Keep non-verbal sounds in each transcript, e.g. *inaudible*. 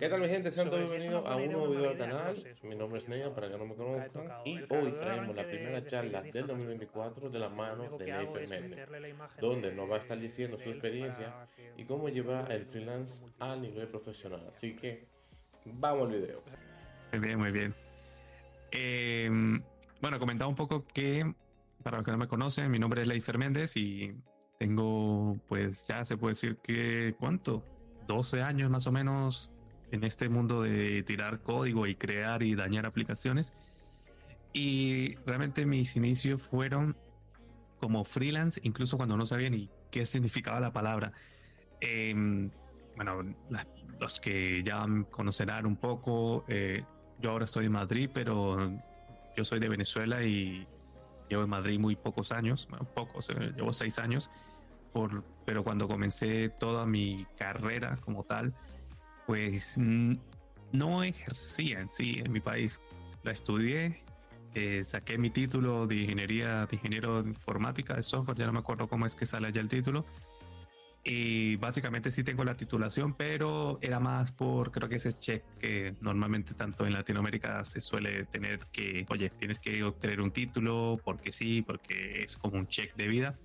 ¿Qué tal mi gente? Sean todos bienvenidos a un nuevo video del canal. Mi nombre es Nea, para que no me conozcan. Y hoy traemos la primera charla del 2024 de la mano de Ney Fernández, donde nos va a estar diciendo su experiencia y cómo llevar el freelance a nivel profesional. Así que vamos al video. Muy bien, muy bien. Em, bueno, comentaba un poco que, para los que no me conocen, mi nombre es Leifer Méndez y tengo, pues ya se puede decir que, ¿cuánto? 12 años más o menos en este mundo de tirar código y crear y dañar aplicaciones. Y realmente mis inicios fueron como freelance, incluso cuando no sabía ni qué significaba la palabra. Em, bueno, los que ya conocerán un poco, eh, yo ahora estoy en Madrid, pero yo soy de Venezuela y llevo en Madrid muy pocos años, bueno, pocos, eh, llevo seis años, pero cuando comencé toda mi carrera como tal, pues no ejercía en sí en mi país. La estudié, eh, saqué mi título de ingeniería, de ingeniero de informática, de software, ya no me acuerdo cómo es que sale allá el título. Y básicamente sí tengo la titulación, pero era más por, creo que ese check que normalmente tanto en Latinoamérica se suele tener que, oye, tienes que obtener un título porque sí, porque es como un check de vida.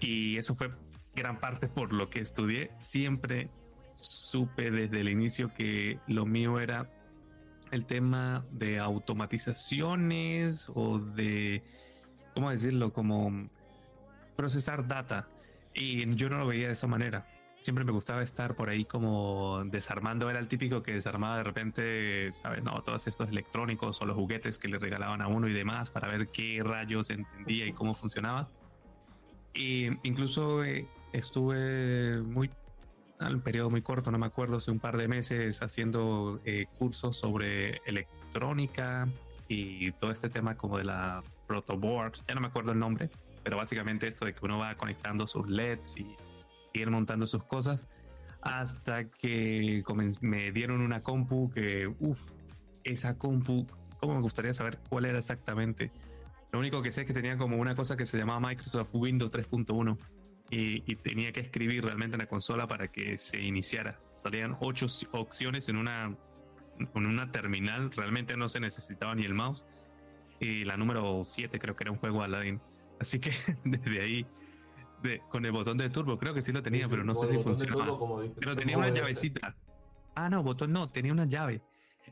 Y eso fue gran parte por lo que estudié. Siempre supe desde el inicio que lo mío era el tema de automatizaciones o de, ¿cómo decirlo? Como procesar data. Y yo no lo veía de esa manera. Siempre me gustaba estar por ahí como desarmando. Era el típico que desarmaba de repente, ¿sabes? No, todos esos electrónicos o los juguetes que le regalaban a uno y demás para ver qué rayos entendía y cómo funcionaba. Y incluso eh, estuve muy un periodo muy corto, no me acuerdo, hace un par de meses haciendo eh, cursos sobre electrónica y todo este tema como de la protoboard, ya no me acuerdo el nombre, pero básicamente esto de que uno va conectando sus LEDs y ir montando sus cosas hasta que me dieron una compu que, uff, esa compu, ¿cómo me gustaría saber cuál era exactamente? Lo único que sé es que tenía como una cosa que se llamaba Microsoft Windows 3.1 y, tenía que escribir realmente en la consola para que se iniciara. Salían ocho opciones en una, en una terminal, realmente no se necesitaba ni el mouse. Y la número 7 creo que era un juego Aladdin. Así que *laughs* desde ahí, de, con el botón de turbo, creo que sí lo tenía, pero no sé si funcionaba. Pero tenía una llavecita. Ah, no, botón no, tenía una llave.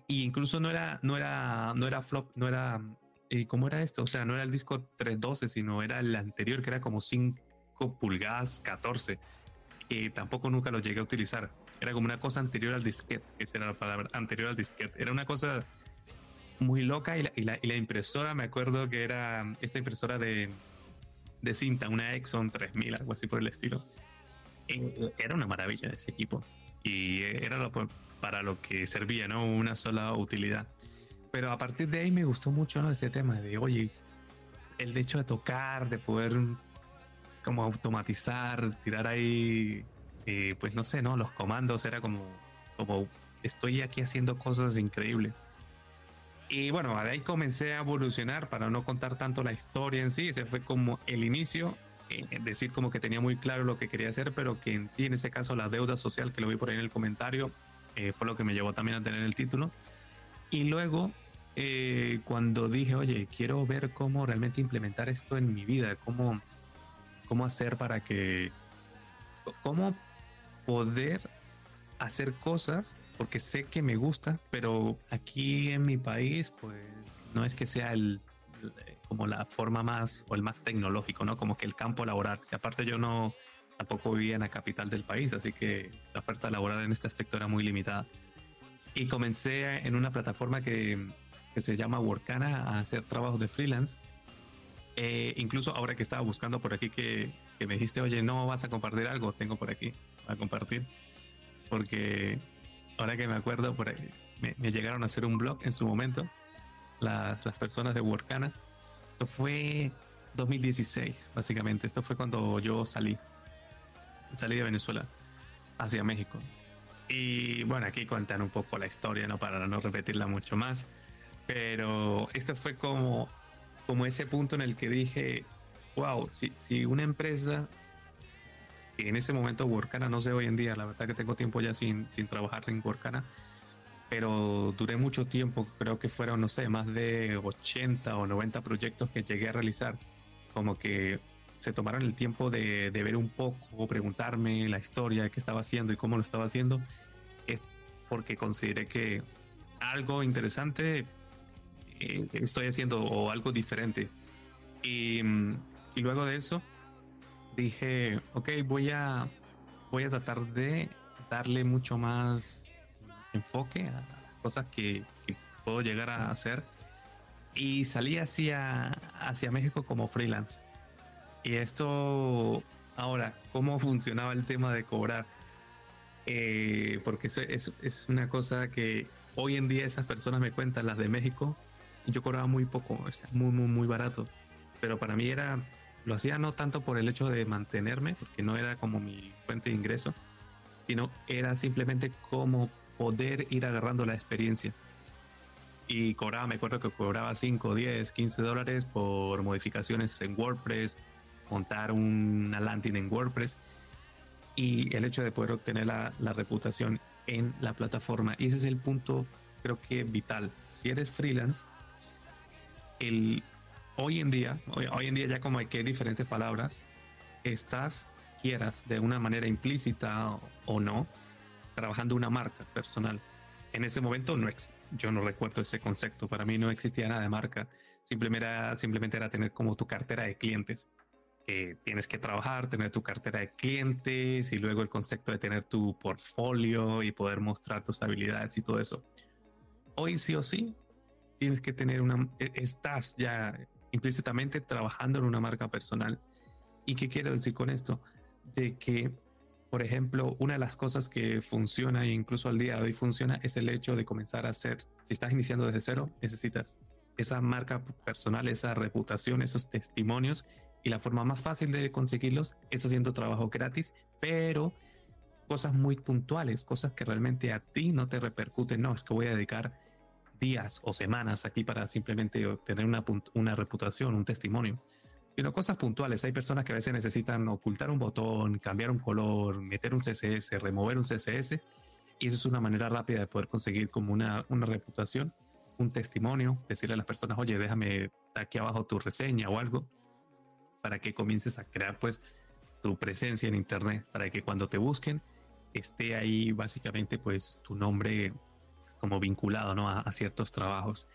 Y incluso no era, no era, no era flop, no era. Eh, ¿Cómo era esto? O sea, no era el disco 312, sino era el anterior, que era como 5 pulgadas 14. Y tampoco nunca lo llegué a utilizar. Era como una cosa anterior al disquete, esa era la palabra, anterior al disquete. Era una cosa muy loca y la, y la, impresora, me acuerdo que era esta impresora de, de cinta, una Exxon 3000, algo así por el estilo. era una maravilla ese equipo y era lo, para lo que servía, ¿no? Una sola utilidad. Pero a partir de ahí me gustó mucho ¿no? ese tema de, oye, el hecho de tocar, de poder como automatizar, tirar ahí, eh, pues no sé, ¿no? Los comandos era como, como estoy aquí haciendo cosas increíbles. Y bueno, de ahí comencé a evolucionar para no contar tanto la historia en sí. Ese fue como el inicio, eh, decir como que tenía muy claro lo que quería hacer, pero que en sí, en ese caso, la deuda social, que lo vi por ahí en el comentario, eh, fue lo que me llevó también a tener el título. Y luego, cuando dije, oye, quiero ver cómo realmente implementar esto en mi vida, cómo cómo hacer para que, cómo poder hacer cosas, porque sé que me gusta, pero aquí en mi país, pues no es que sea el como la forma más o el más tecnológico, ¿no? Como que el campo laboral. que aparte yo no tampoco vivía en la capital del país, así que la oferta laboral en este aspecto era muy limitada. Y comencé en una plataforma que, que se llama Workana a hacer trabajos de freelance eh, incluso ahora que estaba buscando por aquí que, me dijiste, oye, no vas a compartir algo, tengo por aquí a compartir. Porque ahora que me acuerdo, por ahí, me, llegaron a hacer un blog en su momento, las personas de Workana. Esto fue 2016, básicamente. Esto fue cuando yo salí. Salí de Venezuela hacia México. Y bueno, aquí cuentan un poco la historia, ¿no? Para no repetirla mucho más. Pero esto fue como como ese punto en el que dije, wow, si, si una empresa, en ese momento Workana, no sé hoy en día, la verdad que tengo tiempo ya sin, sin trabajar en Workana, pero duré mucho tiempo, creo que fueron, no sé, más de 80 o 90 proyectos que llegué a realizar, como que se tomaron el tiempo de, de ver un poco, preguntarme la historia, qué estaba haciendo y cómo lo estaba haciendo, es porque consideré que algo interesante eh, estoy haciendo o algo diferente. Y, y, luego de eso dije, ok, voy a, voy a tratar de darle mucho más enfoque a cosas que, que puedo llegar a hacer. Y salí hacia, hacia México como freelance. Y esto, ahora, ¿cómo *laughs* funcionaba el tema de cobrar? Eh, porque es, es, es, una cosa que hoy en día esas personas me cuentan, las de México, yo cobraba muy poco, o sea, muy, muy, muy barato. Pero para mí era, lo hacía no tanto por el hecho de mantenerme, porque no era como mi fuente de ingreso, sino era simplemente como poder ir agarrando la experiencia. Y cobraba, me acuerdo que cobraba 5, 10, 15 dólares por modificaciones en WordPress, montar una landing en WordPress y el hecho de poder obtener la, la reputación en la plataforma. Y ese es el punto, creo que vital. Si eres freelance, el, hoy en día, hoy, en día ya como hay que diferentes palabras, estás, quieras, de una manera implícita o, no, trabajando una marca personal. En ese momento no yo no recuerdo ese concepto, para mí no existía nada de marca, simplemente era, simplemente era tener como tu cartera de clientes, que tienes que trabajar, tener tu cartera de clientes y luego el concepto de tener tu portfolio y poder mostrar tus habilidades y todo eso. Hoy sí o sí tienes que tener una, e, estás ya implícitamente trabajando en una marca personal. ¿Y qué quiero decir con esto? De que, por ejemplo, una de las cosas que funciona e incluso al día de hoy funciona es el hecho de comenzar a hacer, si estás iniciando desde cero, necesitas esa marca personal, esa reputación, esos testimonios y la forma más fácil de conseguirlos es haciendo trabajo gratis, pero cosas muy puntuales, cosas que realmente a ti no te repercuten. No, es que voy a dedicar días o semanas aquí para simplemente obtener una, una reputación, un testimonio. Sino cosas puntuales. Hay personas que a veces necesitan ocultar un botón, cambiar un color, meter un CSS, remover un CSS. Y eso es una manera rápida de poder conseguir como una, una reputación, un testimonio, decirle a las personas, oye, déjame aquí abajo tu reseña o algo, para que comiences a crear pues tu presencia en Internet, para que cuando te busquen esté ahí básicamente pues tu nombre como vinculado ¿no? a, ciertos trabajos.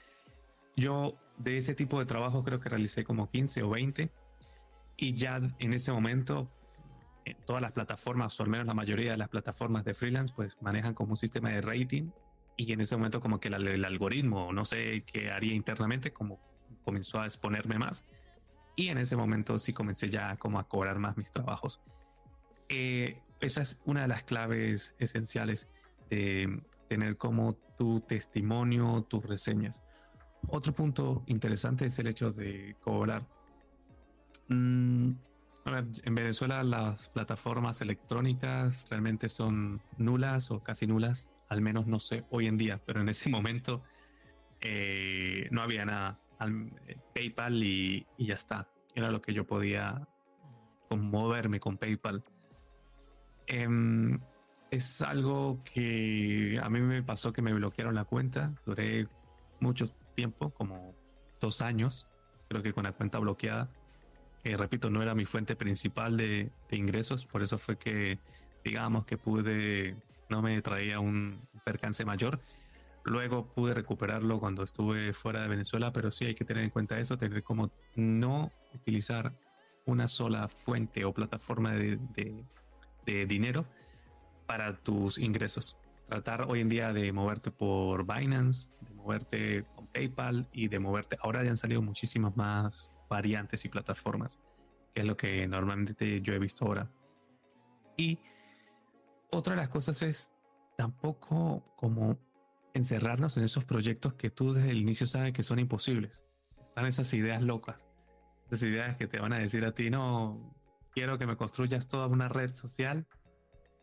Yo de ese tipo de trabajo creo que realicé como 15 o 20 y ya en ese momento en todas las plataformas, o al menos la mayoría de las plataformas de freelance, pues manejan como un sistema de rating y en ese momento como que el algoritmo, no sé qué haría internamente, como comenzó a exponerme más y en ese momento sí comencé ya como a cobrar más mis trabajos. Eh, esa es una de las claves esenciales de tener como tu testimonio, tus reseñas. Otro punto interesante es el hecho de cobrar. Mm, en Venezuela las plataformas electrónicas realmente son nulas o casi nulas, al menos no sé hoy en día, pero en ese *laughs* momento eh, no había nada. Eh, PayPal y, y, ya está. Era lo que yo podía moverme con PayPal. Eh, es algo que a mí me pasó que me bloquearon la cuenta. Duré mucho tiempo, como dos años, creo que con la cuenta bloqueada. Eh, repito, no era mi fuente principal de, ingresos, por eso fue que, digamos, que pude, no me traía un percance mayor. Luego pude recuperarlo cuando estuve fuera de Venezuela, pero sí hay que tener en cuenta eso, tener como no utilizar una sola fuente o plataforma de, de dinero para tus ingresos. Tratar hoy en día de moverte por Binance, de moverte con PayPal y de moverte. Ahora ya han salido muchísimas más variantes y plataformas, que es lo que normalmente yo he visto ahora. Y otra de las cosas es tampoco como encerrarnos en esos proyectos que tú desde el inicio sabes que son imposibles. Están esas ideas locas, esas ideas que te van a decir a ti, no, quiero que me construyas toda una red social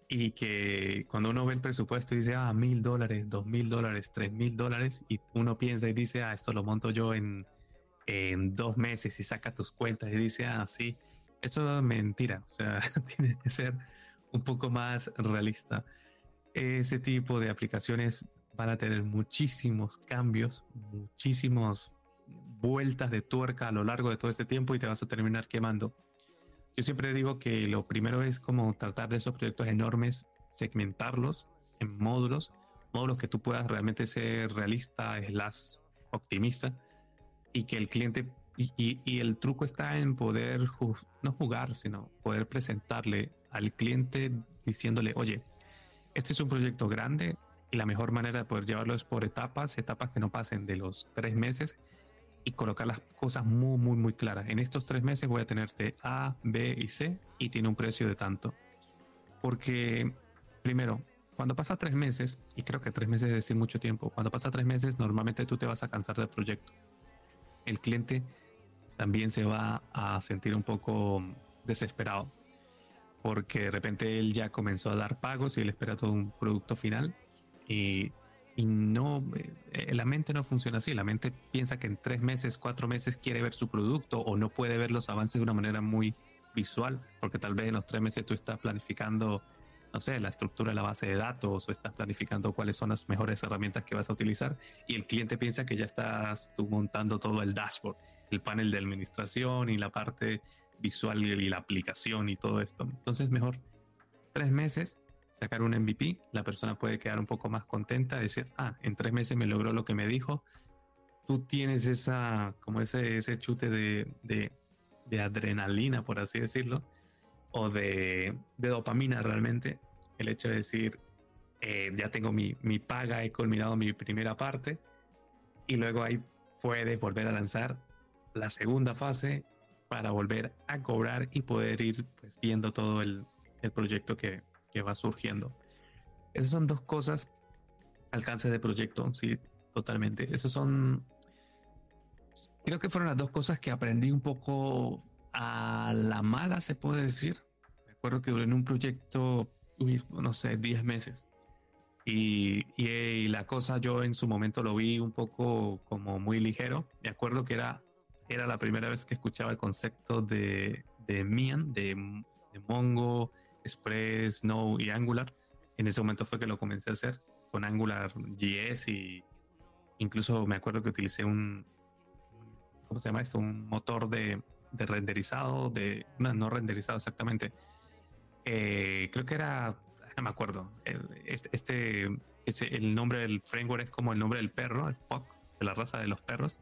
y que cuando uno ve el presupuesto dice, ah, mil dólares, dos mil dólares, tres mil dólares, y uno piensa y dice, ah, esto lo monto yo en, en dos meses y saca tus cuentas y dice, ah, sí, eso es mentira, o sea, *laughs* tiene que ser un poco más realista. Ese tipo de aplicaciones van a tener muchísimos cambios, muchísimas vueltas de tuerca a lo largo de todo ese tiempo y te vas a terminar quemando. Yo siempre digo que lo primero es como tratar de esos proyectos enormes, segmentarlos en módulos, módulos que tú puedas realmente ser realista, slash optimista y que el cliente y, y, el truco está en poder no jugar, sino poder presentarle al cliente diciéndole, oye, este es un proyecto grande y la mejor manera de poder llevarlo es por etapas, etapas que no pasen de los tres meses y colocar las cosas muy, muy, muy claras. En estos tres meses voy a tener de A, B y C y tiene un precio de tanto. Porque, primero, cuando pasa tres meses, y creo que tres meses es decir mucho tiempo, cuando pasa tres meses normalmente tú te vas a cansar del proyecto. El cliente también se va a sentir un poco desesperado porque de repente él ya comenzó a dar pagos y él espera todo un producto final y, y no, eh, la mente no funciona así, la mente piensa que en tres meses, cuatro meses quiere ver su producto o no puede ver los avances de una manera muy visual, porque tal vez en los tres meses tú estás planificando, no sé, la estructura de la base de datos o estás planificando cuáles son las mejores herramientas que vas a utilizar y el cliente piensa que ya estás tú montando todo el dashboard el panel de administración y la parte visual y la aplicación y todo esto. Entonces, mejor tres meses, sacar un MVP, la persona puede quedar un poco más contenta, decir, ah, en tres meses me logró lo que me dijo. Tú tienes esa, como ese, ese chute de, de, adrenalina, por así decirlo, o de, de, dopamina realmente. El hecho de decir, eh, ya tengo mi, mi paga, he culminado mi primera parte, y luego ahí puedes volver a lanzar la segunda fase para volver a cobrar y poder ir pues, viendo todo el, el proyecto que, que, va surgiendo. Esas son dos cosas, alcance de proyecto, sí, totalmente. Esas son, creo que fueron las dos cosas que aprendí un poco a la mala, se puede decir. Me acuerdo que duré en un proyecto, no sé, 10 meses. Y, y, y, la cosa yo en su momento lo vi un poco como muy ligero. Me acuerdo que era era la primera vez que escuchaba el concepto de, de Mian, de, Mongo, Express, Node y Angular. En ese momento fue que lo comencé a hacer con Angular JS y incluso me acuerdo que utilicé un, ¿cómo se llama esto? Un motor de, de renderizado, de, no, renderizado exactamente. Eh, creo que era, no me acuerdo. Este, este, el nombre del framework es como el nombre del perro, el POC, de la raza de los perros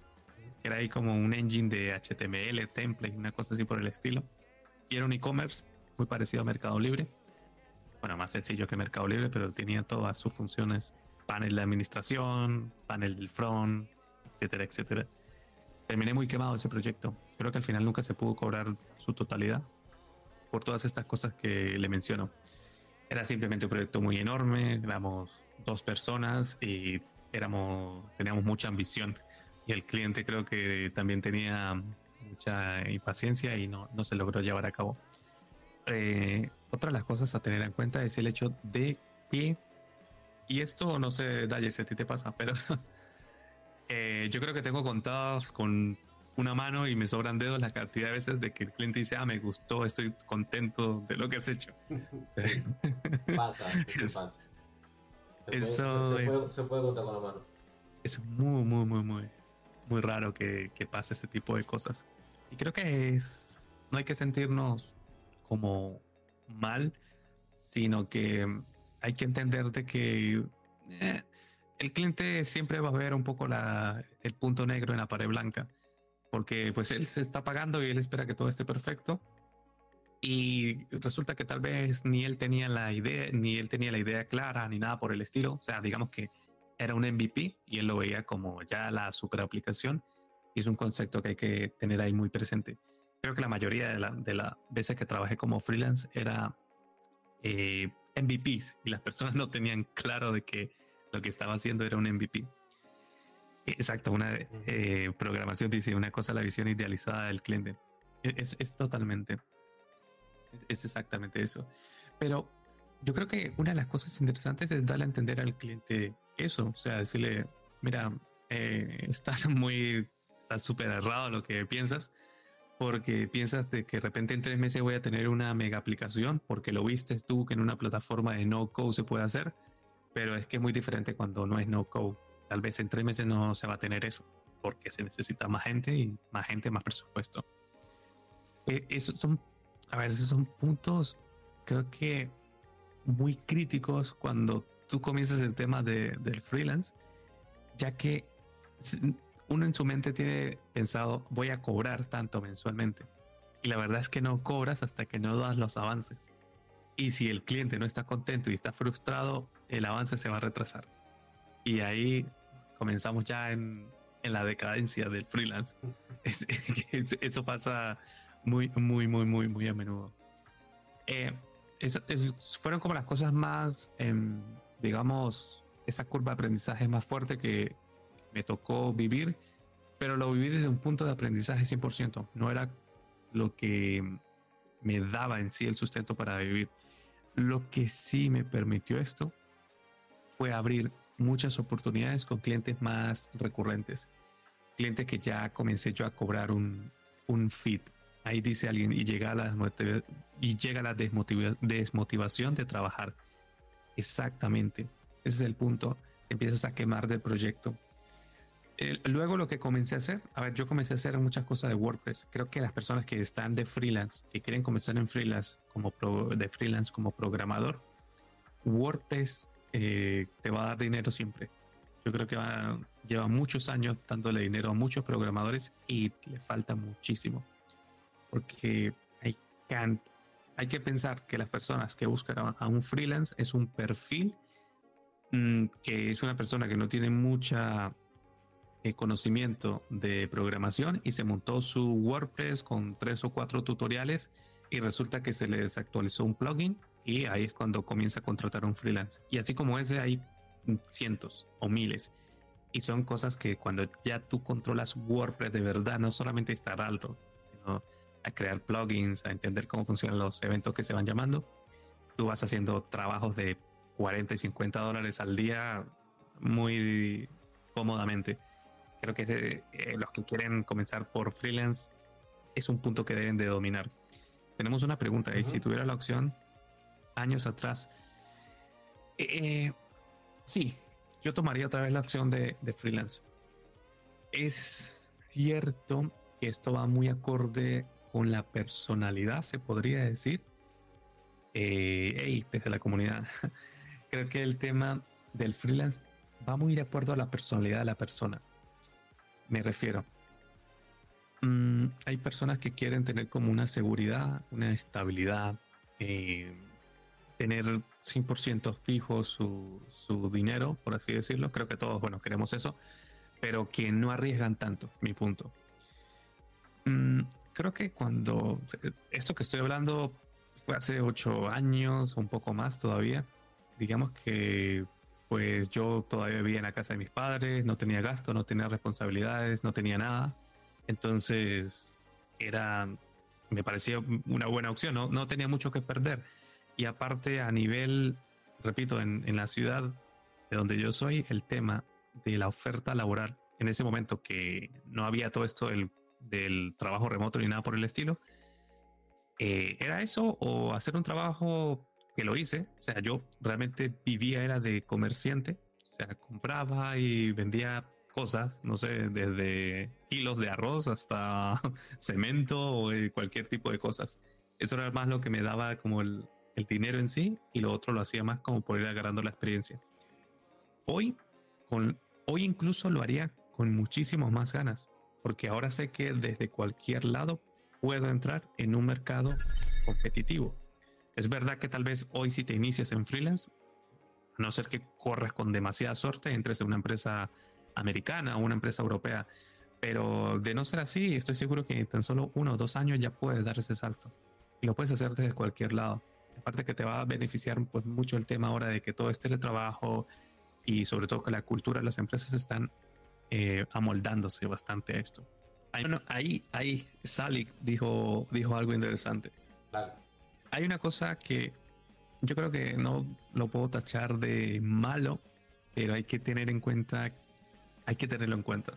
era ahí como un engine de HTML, template, una cosa así por el estilo. Y era un e-commerce muy parecido a Mercado Libre. Bueno, más sencillo que Mercado Libre, pero tenía todas sus funciones, panel de administración, panel del front, etcétera, etcétera. Terminé muy quemado ese proyecto. Creo que al final nunca se pudo cobrar su totalidad por todas estas cosas que le menciono. Era simplemente un proyecto muy enorme, éramos dos personas y éramos, teníamos mucha ambición y el cliente creo que también tenía mucha impaciencia y no, no se logró llevar a cabo. Eh, otra de las cosas a tener en cuenta es el hecho de que, y esto no sé, Dyer, si a ti te pasa, pero *laughs* eh, yo creo que tengo contados con una mano y me sobran dedos la cantidad de veces de que el cliente dice, ah, me gustó, estoy contento de lo que has hecho. *laughs* Sí. pasa, *laughs* pasa. Se Eso puede, se, puede, se puede contar con la mano. Es muy, muy, muy, muy, muy raro que, que pase este tipo de cosas. Y creo que es, no hay que sentirnos como mal, sino que hay que entender de que eh, el cliente siempre va a ver un poco la, el punto negro en la pared blanca, porque pues él se está pagando y él espera que todo esté perfecto. Y resulta que tal vez ni él tenía la idea, ni él tenía la idea clara, ni nada por el estilo. O sea, digamos que era un MVP y él lo veía como ya la super aplicación y es un concepto que hay que tener ahí muy presente. Creo que la mayoría de las la veces que trabajé como freelance era eh, MVPs y las personas no tenían claro de que lo que estaba haciendo era un MVP. Exacto, una eh, programación dice una cosa, la visión idealizada del cliente. E-, es, es totalmente, es, es, exactamente eso. Pero yo creo que una de las cosas interesantes es darle a entender al cliente eso, o sea, decirle, mira, eh, *laughs* estás muy, estás súper errado lo que piensas, porque piensas de que de repente en tres meses voy a tener una mega aplicación, porque lo viste tú que en una plataforma de no code se puede hacer, pero es que es muy diferente cuando no es no code. Tal vez en tres meses no se va a tener eso, porque se necesita más gente y más gente, más presupuesto. Eh, esos son, a ver, esos son puntos, creo que muy críticos cuando tú comienzas el tema de, del freelance, ya que uno en su mente tiene pensado, voy a cobrar tanto mensualmente. Y la verdad es que no cobras hasta que no das los avances. Y si el cliente no está contento y está frustrado, el avance se va a retrasar. Y ahí comenzamos ya en, en la decadencia del freelance. eso pasa muy, muy, muy, muy, muy a menudo. Eh, fueron como las cosas más, em, digamos, esa curva de aprendizaje más fuerte que me tocó vivir, pero lo viví desde un punto de aprendizaje 100%. No era lo que me daba en sí el sustento para vivir. Lo que sí me permitió esto fue abrir muchas oportunidades con clientes más recurrentes. Clientes que ya comencé yo a cobrar un, un feed. Ahí dice alguien y llega la, y llega la desmotivación de trabajar. Exactamente. Ese es el punto. Empiezas a quemar del proyecto luego lo que comencé a hacer, a ver, yo comencé a hacer muchas cosas de WordPress. Creo que las personas que están de freelance, que quieren comenzar en freelance como de freelance como programador, WordPress eh, te va a dar dinero siempre. Yo creo que lleva muchos años dándole dinero a muchos programadores y le falta muchísimo. Porque hay, hay que pensar que las personas que buscan a un freelance es un perfil mm, que es una persona que no tiene mucha eh, conocimiento de programación y se montó su WordPress con tres o cuatro tutoriales y resulta que se le desactualizó un plugin y ahí es cuando comienza a contratar un freelance. Y así como ese hay cientos o miles. Y son cosas que cuando ya tú controlas WordPress de verdad, no solamente instalarlo, sino a crear plugins, a entender cómo funcionan los eventos que se van llamando, tú vas haciendo trabajos de 40 y 50 dólares al día muy cómodamente creo que eh, los que quieren comenzar por freelance es un punto que deben de dominar. Tenemos una pregunta y si tuviera la opción años atrás, eh, sí, yo tomaría otra vez la opción de, freelance. Es cierto que esto va muy acorde con la personalidad, se podría decir. Eh, desde la comunidad, *laughs* creo que el tema del freelance va muy de acuerdo a la personalidad de la persona me refiero. Mm, hay personas que quieren tener como una seguridad, una estabilidad, eh, tener 100% fijo su, su, dinero, por así decirlo. Creo que todos, bueno, queremos eso, pero que no arriesgan tanto, mi punto. Mm, creo que cuando esto que estoy hablando fue hace ocho años, un poco más todavía, digamos que pues yo todavía vivía en la casa de mis padres, no tenía gasto, no tenía responsabilidades, no tenía nada. Entonces era, me parecía una buena opción, no, no tenía mucho que perder. Y aparte a nivel, repito, en, en la ciudad de donde yo soy, el tema de la oferta laboral, en ese momento que no había todo esto del, del trabajo remoto ni nada por el estilo, eh, era eso o hacer un trabajo que lo hice. O sea, yo realmente vivía, era de comerciante. O sea, compraba y vendía cosas, no sé, desde hilos de arroz hasta *laughs* cemento o eh, cualquier tipo de cosas. Eso era más lo que me daba como el, dinero en sí y lo otro lo hacía más como por ir agarrando la experiencia. Hoy, con, hoy incluso lo haría con muchísimas más ganas, porque ahora sé que desde cualquier lado puedo entrar en un mercado competitivo es verdad que tal vez hoy si te inicias en freelance, a no ser que corres con demasiada suerte, entres en una empresa americana o una empresa europea, pero de no ser así, estoy seguro que en tan solo uno o dos años ya puedes dar ese salto. Y lo puedes hacer desde cualquier lado. Aparte que te va a beneficiar pues mucho el tema ahora de que todo este teletrabajo y sobre todo que la cultura de las empresas están eh, amoldándose bastante a esto. Ahí, ahí, Salik dijo, dijo algo interesante. Claro hay una cosa que yo creo que no lo puedo tachar de malo, pero hay que tener en cuenta, hay que tenerlo en cuenta.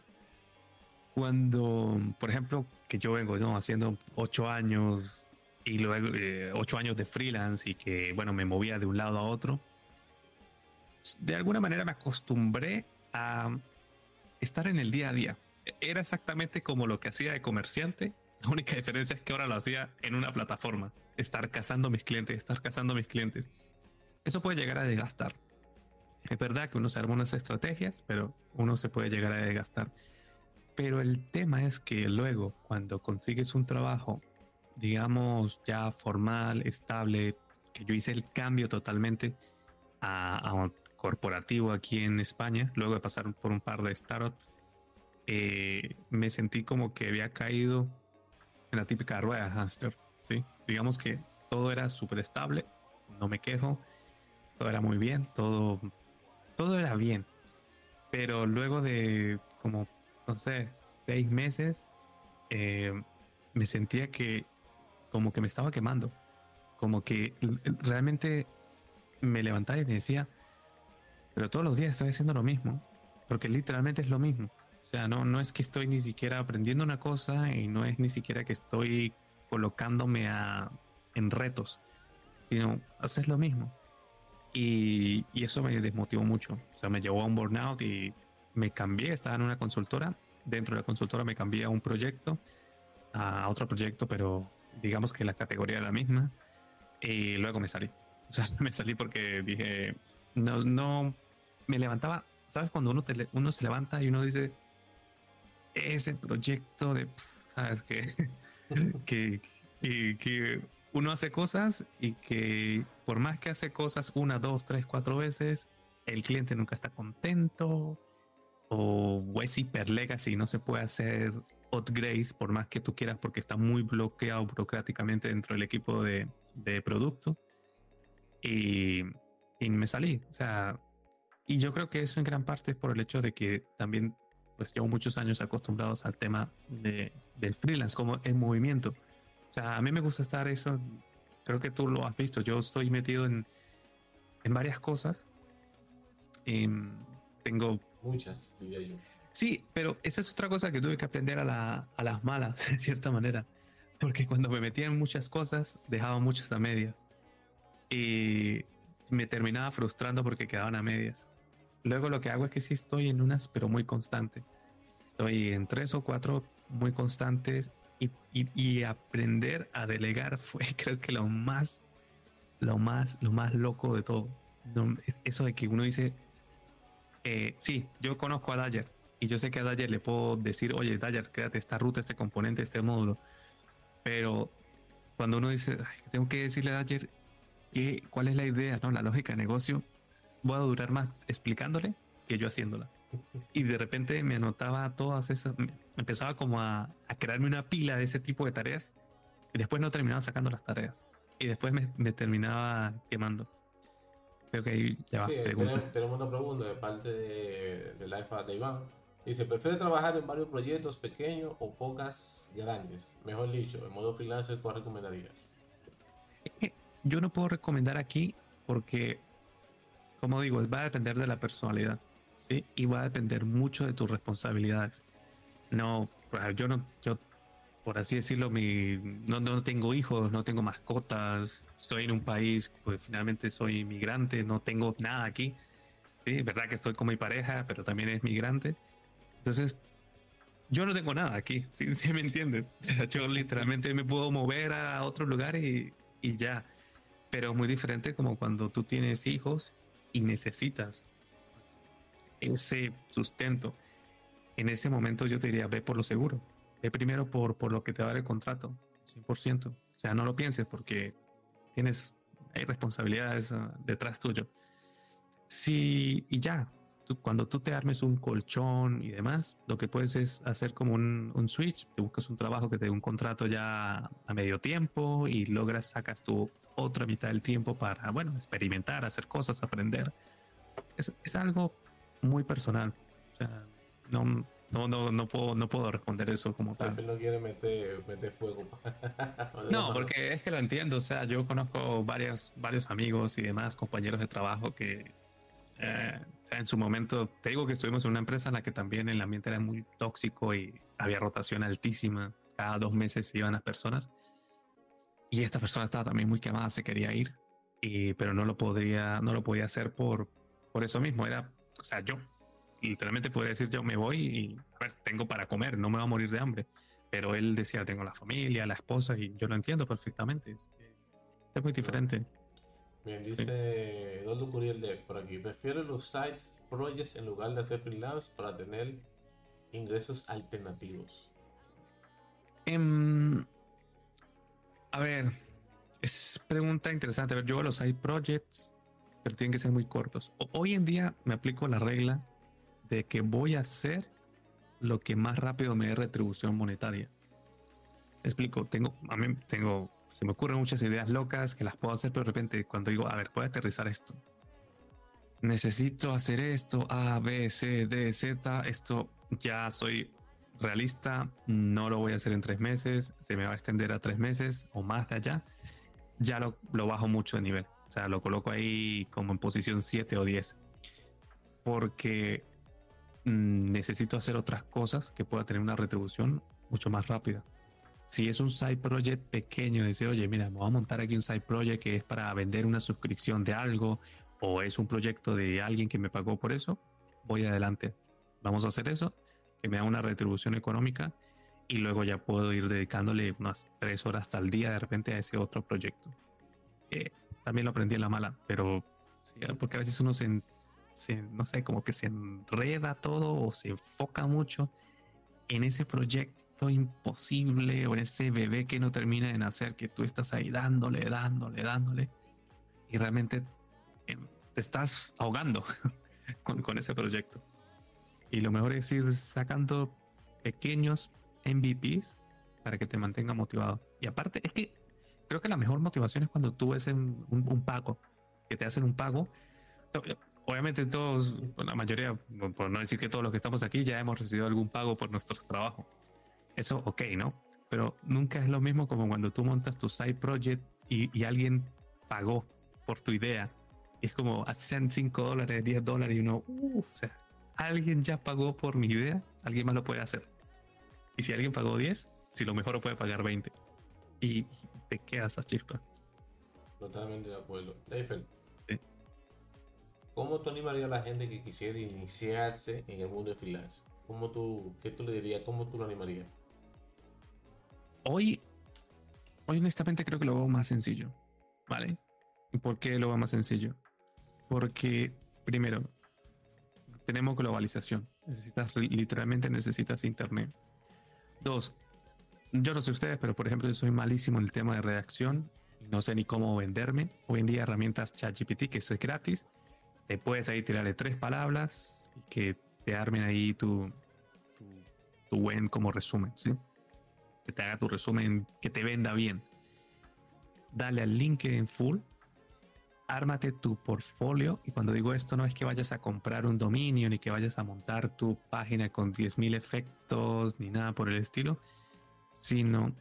Cuando, por ejemplo, que yo vengo haciendo ocho años y luego eh, ocho años de freelance y que, bueno, me movía de un lado a otro, de alguna manera me acostumbré a estar en el día a día. Era exactamente como lo que hacía de comerciante. La única diferencia es que ahora lo hacía en una plataforma. Estar cazando mis clientes, estar cazando mis clientes. Eso puede llegar a desgastar. Es verdad que uno se arma unas estrategias, pero uno se puede llegar a desgastar. Pero el tema es que luego, cuando consigues un trabajo, digamos, ya formal, estable, que yo hice el cambio totalmente a, un corporativo aquí en España, luego de pasar por un par de startups, eh, me sentí como que había caído en la típica rueda de hamster. ¿sí? Digamos que todo era súper estable, no me quejo, todo era muy bien, todo, todo era bien. Pero luego de como, no sé, seis meses, eh, me sentía que como que me estaba quemando. Como que realmente me levantaba y me decía, pero todos los días estoy haciendo lo mismo, porque literalmente es lo mismo. O sea, no, no es que estoy ni siquiera aprendiendo una cosa y no es ni siquiera que estoy colocándome a, en retos, sino hacer lo mismo. Y, y, eso me desmotivó mucho. O sea, me llevó a un burnout y me cambié. Estaba en una consultora. Dentro de la consultora me cambié a un proyecto, a otro proyecto, pero digamos que la categoría era la misma. Y luego me salí. O sea, *laughs* me salí porque dije, no, no, me levantaba, ¿sabes? Cuando uno, uno se levanta y uno dice, ese proyecto de, ¿sabes? Que, *laughs* que, que, que uno hace cosas y que por más que hace cosas una, dos, tres, cuatro veces, el cliente nunca está contento o es hiper legacy, no se puede hacer upgrades por más que tú quieras porque está muy bloqueado burocráticamente dentro del equipo de, de producto. Y, y, me salí. O sea, y yo creo que eso en gran parte es por el hecho de que también pues llevo muchos años acostumbrados al tema de, del freelance como en movimiento. O sea, a mí me gusta estar eso, creo que tú lo has visto, yo estoy metido en, en varias cosas. y em, tengo... Muchas, diría yo. Sí, pero esa es otra cosa que tuve que aprender a, la, a las malas, *laughs* en cierta manera. Porque cuando me metía en muchas cosas, dejaba muchas a medias. Y me terminaba frustrando porque quedaban a medias. Luego lo que hago es que sí estoy en unas, pero muy constante. Estoy en tres o cuatro muy constantes y, y, aprender a delegar *laughs* fue creo que lo más, lo más, lo más loco de todo. Eso de que uno dice, eh, sí, yo conozco a Dyer y yo sé que a Dyer le puedo decir, oye, Dyer, quédate esta ruta, este componente, este módulo. Pero cuando uno dice, tengo que decirle a Dyer que, cuál es la idea, ¿no? la lógica de negocio, voy a durar más explicándole que yo haciéndola. Y de repente me anotaba todas esas, empezaba como a, a, crearme una pila de ese tipo de tareas y después no terminaba sacando las tareas y después me, me terminaba quemando. Creo que ahí ya va. Sí, tenemos, tenemos, una pregunta de parte de, de la EFA de Iván. Dice, ¿prefiere trabajar en varios proyectos pequeños o pocas grandes? Mejor dicho, en modo freelancer, ¿cuál recomendarías? *laughs* Yo no puedo recomendar aquí porque, como digo, va a depender de la personalidad, ¿sí? Y va a depender mucho de tus responsabilidades. No, yo no, yo, por así decirlo, mi, no, no tengo hijos, no tengo mascotas, estoy en un país, pues finalmente soy inmigrante, no tengo nada aquí. Sí, verdad que estoy con mi pareja, pero también es migrante. Entonces, yo no tengo nada aquí, si, *laughs* me entiendes. O sea, yo literalmente me puedo mover a otro lugar y, y ya. Pero es muy diferente como cuando tú tienes hijos y necesitas ese sustento. En ese momento yo te diría, ve por lo seguro. Ve primero por, por lo que te va a dar el contrato, 100%. O sea, no lo pienses porque tienes, hay responsabilidades ah, detrás tuyo. Sí, y ya, cuando tú te armes un colchón y demás, lo que puedes es hacer como un, un, switch, te buscas un trabajo que te dé un contrato ya a medio tiempo y logras, sacas tu otra mitad del tiempo para, bueno, experimentar, hacer cosas, aprender. Es, es algo muy personal. O sea, no, no, no, no, puedo, no puedo responder eso como tal. no quiere meter, meter fuego. *laughs* no, porque es que lo entiendo. O sea, yo conozco varios, varios amigos y demás compañeros de trabajo que eh, en su momento, te digo que estuvimos en una empresa en la que también el ambiente era muy tóxico y había rotación altísima. Cada dos meses se iban las personas. Y esta persona estaba también muy quemada, se quería ir, y, pero no lo podría, no lo podía hacer por, por eso mismo, era, o sea, yo literalmente podría decir yo me voy y, a ver, tengo para comer, no me va a morir de hambre. Pero él decía, tengo la familia, la esposa, y yo lo entiendo perfectamente. Es, es muy diferente. Bien, dice Eduardo Curiel de por aquí, prefiero los sites projects en lugar de hacer freelance para tener ingresos alternativos. Em, a ver, es pregunta interesante. A ver, yo los side projects, pero tienen que ser muy cortos. hoy en día me aplico la regla de que voy a hacer lo que más rápido me dé retribución monetaria. Explico, tengo, a mí tengo, se me ocurren muchas ideas locas que las puedo hacer, pero de repente cuando digo, a ver, puedo aterrizar esto. Necesito hacer esto, A, B, C, D, Z, esto ya soy realista, no lo voy a hacer en tres meses, se me va a extender a tres meses o más de allá, ya lo, bajo mucho de nivel. O sea, lo coloco ahí como en posición 7 o 10. Porque Mm, necesito hacer otras cosas que pueda tener una retribución mucho más rápida. Si es un side project pequeño, decir, oye, mira, voy a montar aquí un side project que es para vender una suscripción de algo o es un proyecto de alguien que me pagó por eso, voy adelante. Vamos a hacer eso, que me da una retribución económica y luego ya puedo ir dedicándole unas tres horas al día de repente a ese otro proyecto. también lo aprendí en la mala, pero porque a veces uno se no sé, como que se enreda todo o se enfoca mucho en ese proyecto imposible o ese bebé que no termina de nacer, que tú estás ahí dándole, dándole, dándole, y realmente em, te estás ahogando *laughs* con, con ese proyecto. Y lo mejor es ir sacando pequeños MVPs para que te mantenga motivado. Y aparte, es que creo que la mejor motivación es cuando tú ves un, un pago, que te hacen un pago obviamente todos, la mayoría, por no decir que todos los que estamos aquí ya hemos recibido algún pago por nuestro trabajo. Eso, ok, ¿no? Pero nunca es lo mismo como cuando tú montas tu side project y, alguien pagó por tu idea. Y es como, hacen 5 dólares, 10 dólares y uno, o sea, alguien ya pagó por mi idea, alguien más lo puede hacer. Y si alguien pagó 10, si lo mejor lo puede pagar 20. Y te quedas a chispa. Totalmente de acuerdo. ¿Cómo tú animarías a la gente que quisiera iniciarse en el mundo de freelance? ¿Cómo tú, ¿Qué tú le dirías? ¿Cómo tú lo animarías? Hoy, hoy honestamente creo que lo veo más sencillo, ¿vale? ¿Y por qué lo veo más sencillo? Porque, primero, tenemos globalización. Necesitas, literalmente necesitas internet. Dos, yo no sé ustedes, pero por ejemplo, yo soy malísimo en el tema de redacción. No sé ni cómo venderme. Hoy en día herramientas ChatGPT, que es gratis, te puedes ahí tirarle tres palabras y que te armen ahí tu, tu, buen como resumen, ¿sí? Que te haga tu resumen, que te venda bien. Dale al LinkedIn full, ármate tu portfolio y cuando digo esto no es que vayas a comprar un dominio ni que vayas a montar tu página con 10.000 efectos ni nada por el estilo, sino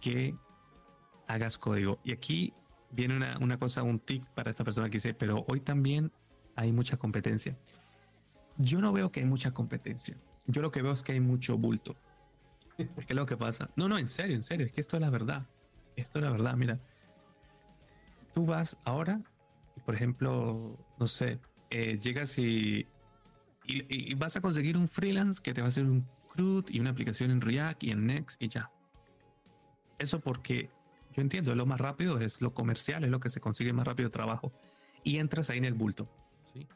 que hagas código. Y aquí viene una, una cosa, un tic para esta persona que dice, pero hoy también hay mucha competencia. Yo no veo que hay mucha competencia. Yo lo que veo es que hay mucho bulto. ¿Qué es lo que pasa? No, no, en serio, en serio. Es que esto es la verdad. Esto es la verdad. Mira, tú vas ahora, por ejemplo, no sé, eh, llegas y, y, vas a conseguir un freelance que te va a hacer un CRUD y una aplicación en React y en Next y ya. Eso porque yo entiendo, lo más rápido es lo comercial, es lo que se consigue más rápido trabajo. Y entras ahí en el bulto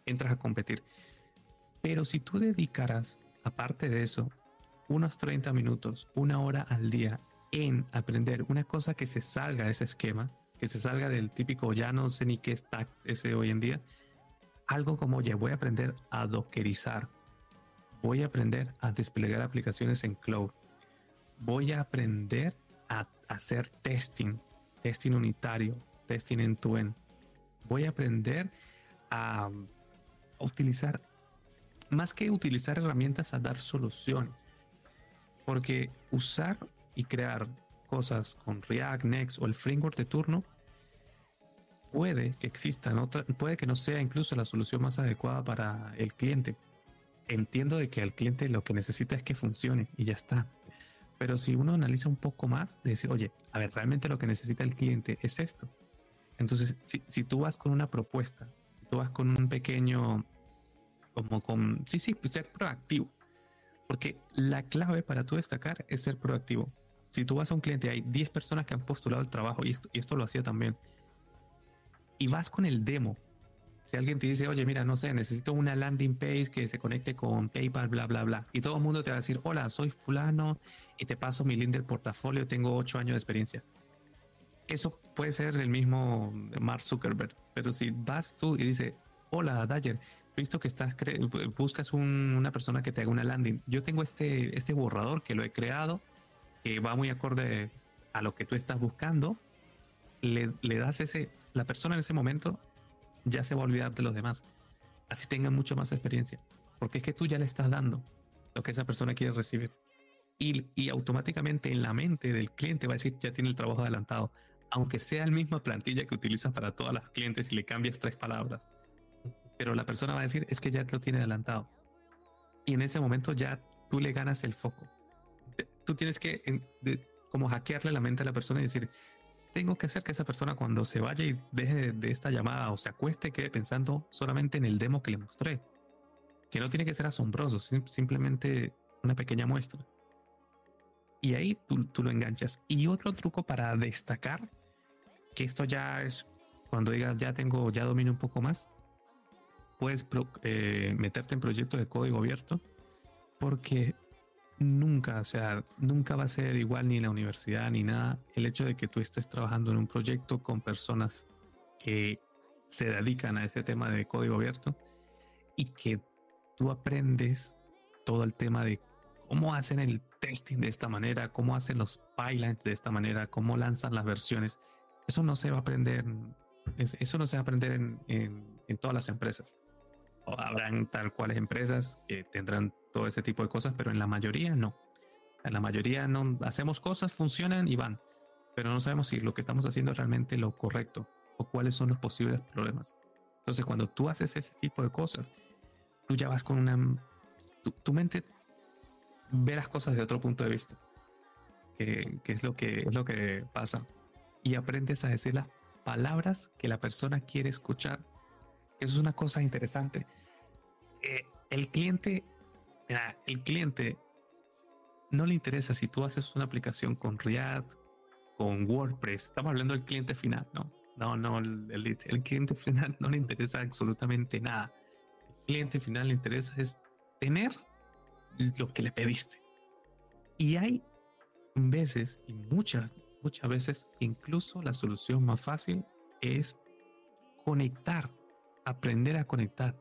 entras a competir. Pero si tú dedicaras, aparte de eso, unos 30 minutos, una hora al día en aprender una cosa que se salga de ese esquema, que se salga del típico ya no sé ni qué es ese hoy en día, algo como, oye, voy a aprender a dockerizar, voy a aprender a desplegar aplicaciones en cloud, voy a aprender a hacer testing, testing unitario, testing en tu end, voy a aprender a, utilizar, más que utilizar herramientas, a dar soluciones. Porque usar y crear cosas con React, Next o el framework de turno puede que existan, otra, puede que no sea incluso la solución más adecuada para el cliente. Entiendo de que el cliente lo que necesita es que funcione y ya está. Pero si uno analiza un poco más, de decir, oye, a ver, realmente lo que necesita el cliente es esto. Entonces, si, si tú vas con una propuesta tú vas con un pequeño como con, sí, sí, pues ser proactivo. Porque la clave para tú destacar es ser proactivo. Si tú vas a un cliente, hay 10 personas que han postulado el trabajo, y esto, y esto lo hacía también, y vas con el demo. Si alguien te dice, oye, mira, no sé, necesito una landing page que se conecte con PayPal, bla, bla, bla. Y todo el mundo te va a decir, hola, soy fulano y te paso mi link del portafolio, tengo 8 años de experiencia. Eso puede ser el mismo Mark Zuckerberg. Pero si vas tú y dices, hola, Dyer, visto que estás buscas una persona que te haga una landing. Yo tengo este, este borrador que lo he creado, que va muy acorde a lo que tú estás buscando. Le, le das ese, la persona en ese momento ya se va a olvidar de los demás. Así tenga mucho más experiencia. Porque es que tú ya le estás dando lo que esa persona quiere recibir. Y, y automáticamente en la mente del cliente va a decir, ya tiene el trabajo adelantado. Aunque sea la misma plantilla que utilizas para todas las clientes y le cambias tres palabras pero la persona va a decir es que ya lo tiene adelantado. Y en ese momento ya tú le ganas el foco. Tú tienes que como hackearle la mente a la persona y decir, tengo que hacer que esa persona cuando se vaya y deje de, esta llamada o se acueste quede pensando solamente en el demo que le mostré. Que no tiene que ser asombroso, simplemente una pequeña muestra. Y ahí tú, tú lo enganchas. Y otro truco para destacar, que esto ya es cuando digas ya tengo, ya domino un poco más, puedes eh, meterte en proyectos de código abierto porque nunca, o sea, nunca va a ser igual ni en la universidad ni nada el hecho de que tú estés trabajando en un proyecto con personas que se dedican a ese tema de código abierto y que tú aprendes todo el tema de cómo hacen el testing de esta manera, cómo hacen los pipelines de esta manera, cómo lanzan las versiones. Eso no se va a aprender, eso no se va a aprender en, en todas las empresas habrán tal cuales empresas que tendrán todo ese tipo de cosas, pero en la mayoría no. En la mayoría no hacemos cosas, funcionan y van, pero no sabemos si lo que estamos haciendo es realmente lo correcto o cuáles son los posibles problemas. Entonces, cuando tú haces ese tipo de cosas, tú ya vas con una... Tu, mente ve las cosas de otro punto de vista, que, que, es, lo que es lo que pasa, y aprendes a decir las palabras que la persona quiere escuchar es una cosa interesante. Eh, el cliente, el cliente no le interesa si tú haces una aplicación con React, con WordPress. Estamos hablando del cliente final, ¿no? No, no, el, cliente final no le interesa absolutamente nada. El cliente final le interesa es tener lo que le pediste. Y hay veces, muchas, muchas veces, incluso la solución más fácil es conectar aprender a conectar.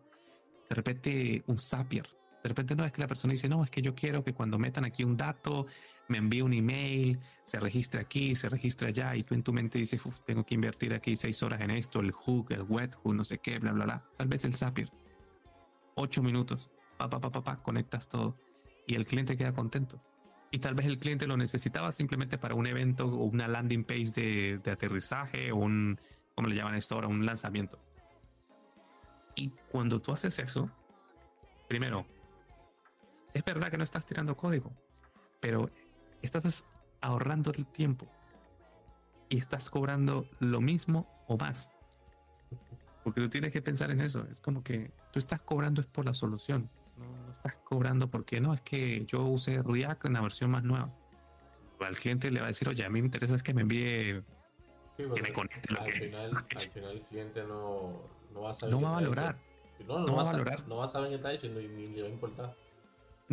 De repente un Zapier. De repente no es que la persona dice, no, es que yo quiero que cuando metan aquí un dato, me envíe un email, se registre aquí, se registre allá, y tú en tu mente dices, tengo que invertir aquí seis horas en esto, el hook, el wet hook, no sé qué, bla, bla, bla. Tal vez el Zapier. Ocho minutos, pa, pa, pa, pa, pa, conectas todo. Y el cliente queda contento. Y tal vez el cliente lo necesitaba simplemente para un evento o una landing page de, de aterrizaje o un, ¿cómo le llaman esto ahora? Un lanzamiento y cuando tú haces eso, primero, es verdad que no estás tirando código, pero estás ahorrando el tiempo y estás cobrando lo mismo o más. Porque tú tienes que pensar en eso. Es como que tú estás cobrando es por la solución. No, estás cobrando porque no, es que yo usé React en la versión más nueva. Al cliente le va a decir, oye, a mí me interesa es que me envíe que me conecte. Al, final, *laughs* al final el cliente no, no va a saber. No va a valorar. No, no, va a valorar. No va a saber qué está hecho ni, ni le va a importar.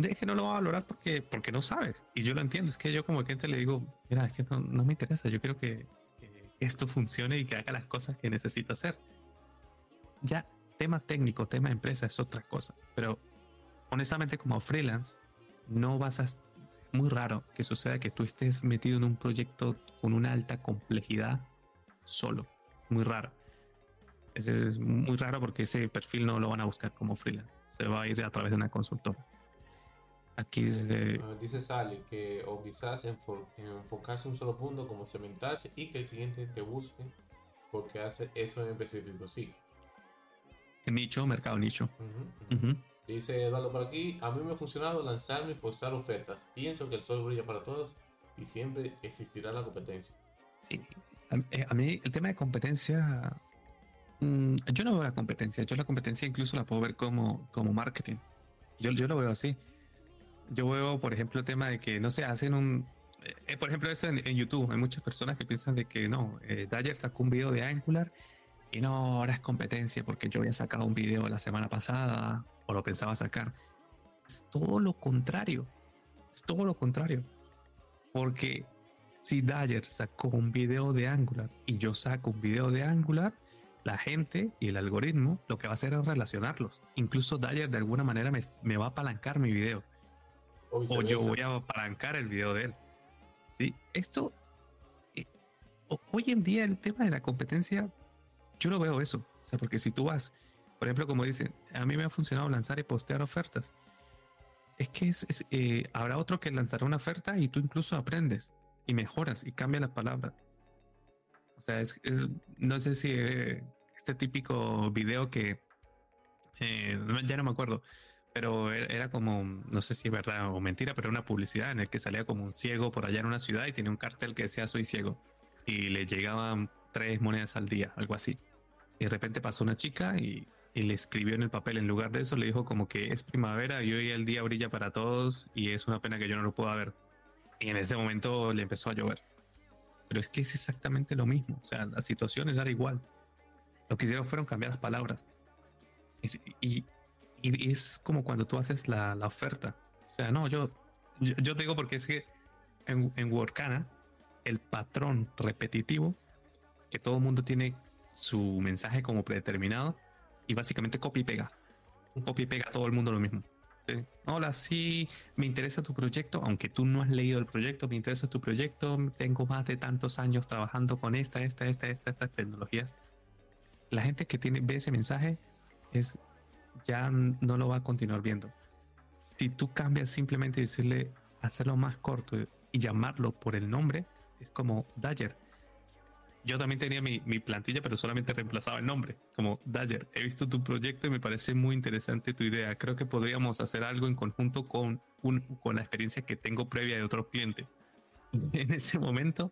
Es que no lo va a valorar porque, porque no sabes. Y yo lo entiendo. Es que yo como cliente le digo, mira, es que no, no me interesa. Yo quiero que, que, esto funcione y que haga las cosas que necesito hacer. Ya, tema técnico, tema empresa es otra cosa. Pero honestamente como freelance, no vas a... Muy raro que suceda que tú estés metido en un proyecto con una alta complejidad solo. Muy raro. Es, muy raro porque ese perfil no lo van a buscar como freelance. Se va a ir a través de una consultora. Aquí dice... Ah, dice Sally que o quizás enfocarse en un solo punto como cementarse y que el cliente te busque porque hace eso en específico. Sí. Nicho, mercado nicho. Dice Eduardo por aquí, a mí me ha funcionado lanzarme y postar ofertas. Pienso que el sol brilla para todos y siempre existirá la competencia. Sí, a, eh, mí el tema de competencia Mm, yo no veo la competencia. Yo la competencia incluso la puedo ver como, como marketing. Yo, yo lo veo así. Yo veo, por ejemplo, el tema de que, no sé, hacen un... Eh, por ejemplo, eso en, YouTube. Hay muchas personas que piensan de que no, eh, Dyer sacó un video de Angular y no, ahora es competencia porque yo había sacado un video la semana pasada o lo pensaba sacar. Es todo lo contrario. Es todo lo contrario. Porque si Dyer sacó un video de Angular y yo saco un video de Angular, la gente y el algoritmo lo que va a hacer es relacionarlos. Incluso Dyer de alguna manera me, va a apalancar mi video. O, yo voy a apalancar el video de él. ¿Sí? Esto, eh, hoy en día el tema de la competencia, yo lo veo eso. O sea, porque si tú vas, por ejemplo, como dicen, a mí me ha funcionado lanzar y postear ofertas. Es que es, eh, habrá otro que lanzará una oferta y tú incluso aprendes y mejoras y cambia la palabra. O sea, es, no sé si eh, este típico video que eh, ya no me acuerdo, pero e-, era como, no sé si es verdad o mentira, pero una publicidad en el que salía como un ciego por allá en una ciudad y tenía un cartel que decía soy ciego y le llegaban tres monedas al día, algo así. Y de repente pasó una chica y, y le escribió en el papel, en lugar de eso, le dijo como que es primavera y hoy el día brilla para todos y es una pena que yo no lo pueda ver. Y en ese momento le empezó a llover. Pero es que es exactamente lo mismo. O sea, la situación era igual. Lo que hicieron fueron cambiar las palabras. Y, es como cuando tú haces la, oferta. O sea, no, yo, yo, digo porque es que en, en Workana, el patrón repetitivo, que todo el mundo tiene su mensaje como predeterminado y básicamente copia y pega. Copia y pega a todo el mundo lo mismo. Hola, sí, me interesa tu proyecto, aunque tú no has leído el proyecto, me interesa tu proyecto, tengo más de tantos años trabajando con esta, esta, esta, esta, estas tecnologías. La gente que tiene, ve ese mensaje es ya no lo va a continuar viendo. Si tú cambias simplemente decirle, hacerlo más corto y llamarlo por el nombre, es como Dagger yo también tenía mi, plantilla, pero solamente reemplazaba el nombre, como Dagger. He visto tu proyecto y me parece muy interesante tu idea. Creo que podríamos hacer algo en conjunto con, un, con la experiencia que tengo previa de otro cliente. *laughs* En ese momento,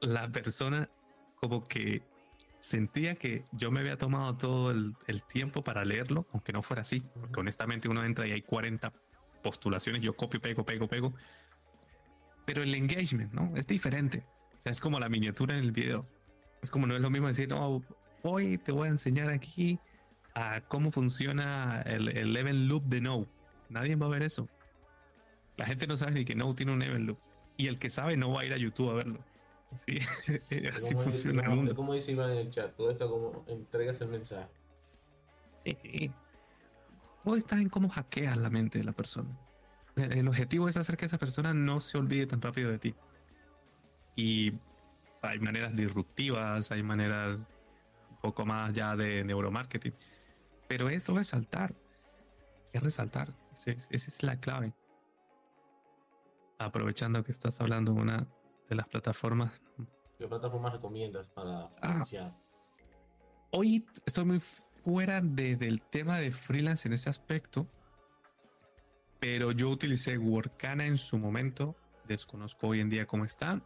la persona como que sentía que yo me había tomado todo el, el tiempo para leerlo, aunque no fuera así, porque honestamente uno entra y hay 40 postulaciones, yo copio, pego, pego, pego. Pero el engagement, ¿no? Es diferente o sea, es como la miniatura en el video. Es como no es lo mismo decir, no, hoy te voy a enseñar aquí a cómo funciona el, el event loop de No. Nadie va a ver eso. La gente no sabe ni que No tiene un event loop. Y el que sabe no va a ir a YouTube a verlo. Sí, *laughs* así funciona. Como, como dice Iván en el chat, todo esto como entregas el mensaje. Sí. Todo está en cómo hackeas la mente de la persona. El objetivo es hacer que esa persona no se olvide tan rápido de ti. Y hay maneras disruptivas, hay maneras un poco más ya de neuromarketing. Pero es resaltar, es resaltar. Esa es la clave. Aprovechando que estás hablando de una de las plataformas. ¿Qué plataformas recomiendas para ah. financiar? hoy estoy muy fuera del tema de freelance en ese aspecto, pero yo utilicé Workana en su momento. Desconozco hoy en día cómo está.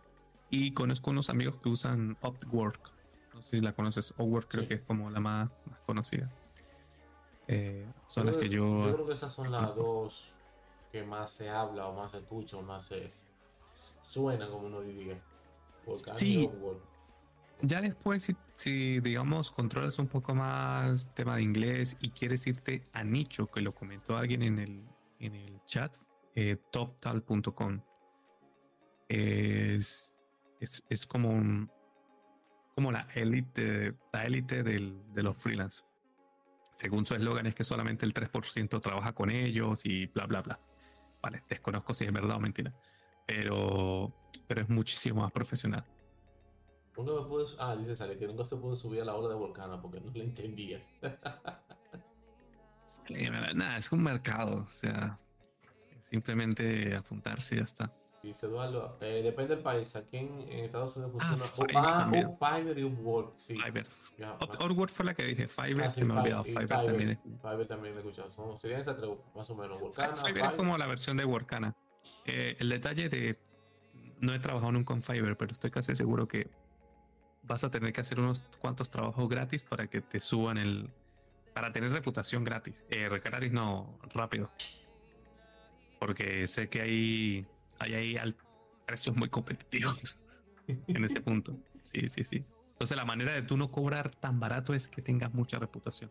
Y conozco unos amigos que usan Upwork. No sé si la conoces. Upwork creo que es como la más, conocida. Eh, son las que yo. Yo creo que esas son las dos que más se habla o más se escucha o más se suena, como uno diría. Sí. Ya después, si, si, digamos controlas un poco más tema de inglés y quieres irte a nicho, que lo comentó alguien en el, en el chat, eh, toptal.com. Es es, como un, como la élite, la élite de los freelance. Según su eslogan es que solamente el 3% trabaja con ellos y bla, bla, bla. Vale, desconozco si es verdad o mentira, pero, pero es muchísimo más profesional. Nunca me pude, ah, dice Sale que nunca se pudo subir a la ola de Volcana porque no le entendía. *laughs* Nada, es un mercado, o sea, simplemente apuntarse y ya está. Dice Eduardo, eh, depende del país. Aquí en, Estados Unidos ah, funciona ah, un Fiverr y un Word. Sí. Fiverr. Fue la que dije. Fiverr ah, se me ha olvidado. Fiverr, también. Fiverr también lo he escuchado. serían esas tres, más o menos. Workana, Fiverr, es como la versión de Workana. Eh, el detalle de. No he trabajado nunca con Fiverr, pero estoy casi seguro que vas a tener que hacer unos cuantos trabajos gratis para que te suban el. para tener reputación gratis. Eh, gratis no, rápido. Porque sé que hay, hay, hay precios muy competitivos en ese punto. Sí, sí, sí. Entonces la manera de tú no cobrar tan barato es que tengas mucha reputación.